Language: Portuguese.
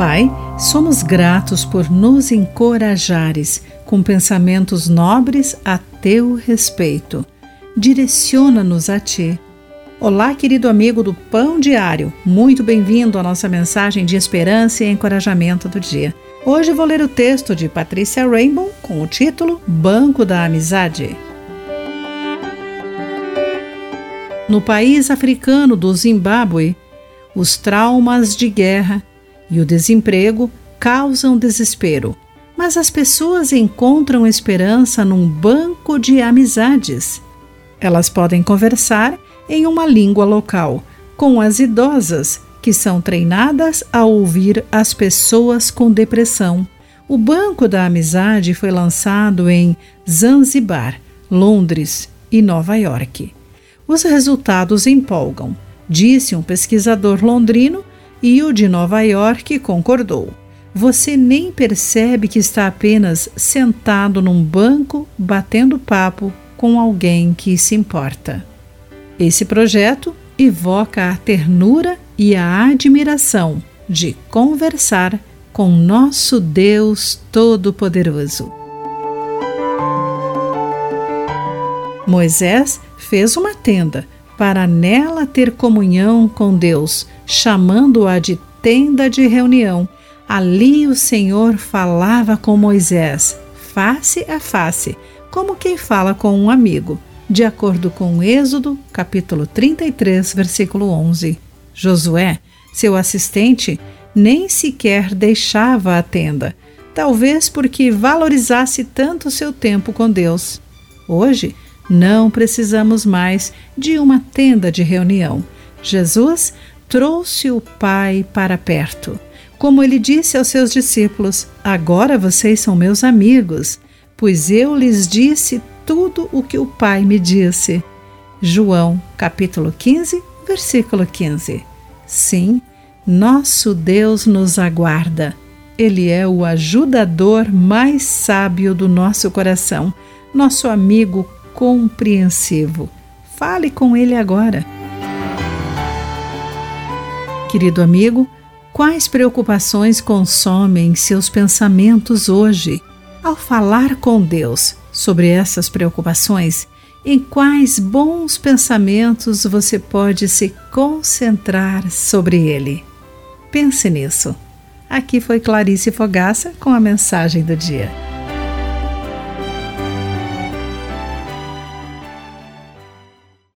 Pai, somos gratos por nos encorajares com pensamentos nobres a teu respeito. Direciona-nos a ti. Olá, querido amigo do Pão Diário. Muito bem-vindo à nossa mensagem de esperança e encorajamento do dia. Hoje vou ler o texto de Patrícia Rainbow com o título Banco da Amizade. No país africano do Zimbábue, os traumas de guerra e o desemprego causam desespero, mas as pessoas encontram esperança num banco de amizades. Elas podem conversar em uma língua local com as idosas, que são treinadas a ouvir as pessoas com depressão. O Banco da Amizade foi lançado em Zanzibar, Londres e Nova York. Os resultados empolgam, disse um pesquisador londrino e o de Nova York concordou. Você nem percebe que está apenas sentado num banco batendo papo com alguém que se importa. Esse projeto evoca a ternura e a admiração de conversar com nosso Deus Todo-Poderoso. Moisés fez uma tenda para nela ter comunhão com Deus, chamando-a de tenda de reunião. Ali o Senhor falava com Moisés, face a face, como quem fala com um amigo, de acordo com Êxodo, capítulo 33, versículo 11. Josué, seu assistente, nem sequer deixava a tenda, talvez porque valorizasse tanto seu tempo com Deus. Hoje, não precisamos mais de uma tenda de reunião. Jesus trouxe o Pai para perto. Como ele disse aos seus discípulos: Agora vocês são meus amigos, pois eu lhes disse tudo o que o Pai me disse. João, capítulo 15, versículo 15. Sim, nosso Deus nos aguarda. Ele é o ajudador mais sábio do nosso coração, nosso amigo compreensivo. Fale com ele agora. Querido amigo, quais preocupações consomem seus pensamentos hoje? Ao falar com Deus sobre essas preocupações, em quais bons pensamentos você pode se concentrar sobre ele? Pense nisso. Aqui foi Clarice Fogaça com a mensagem do dia.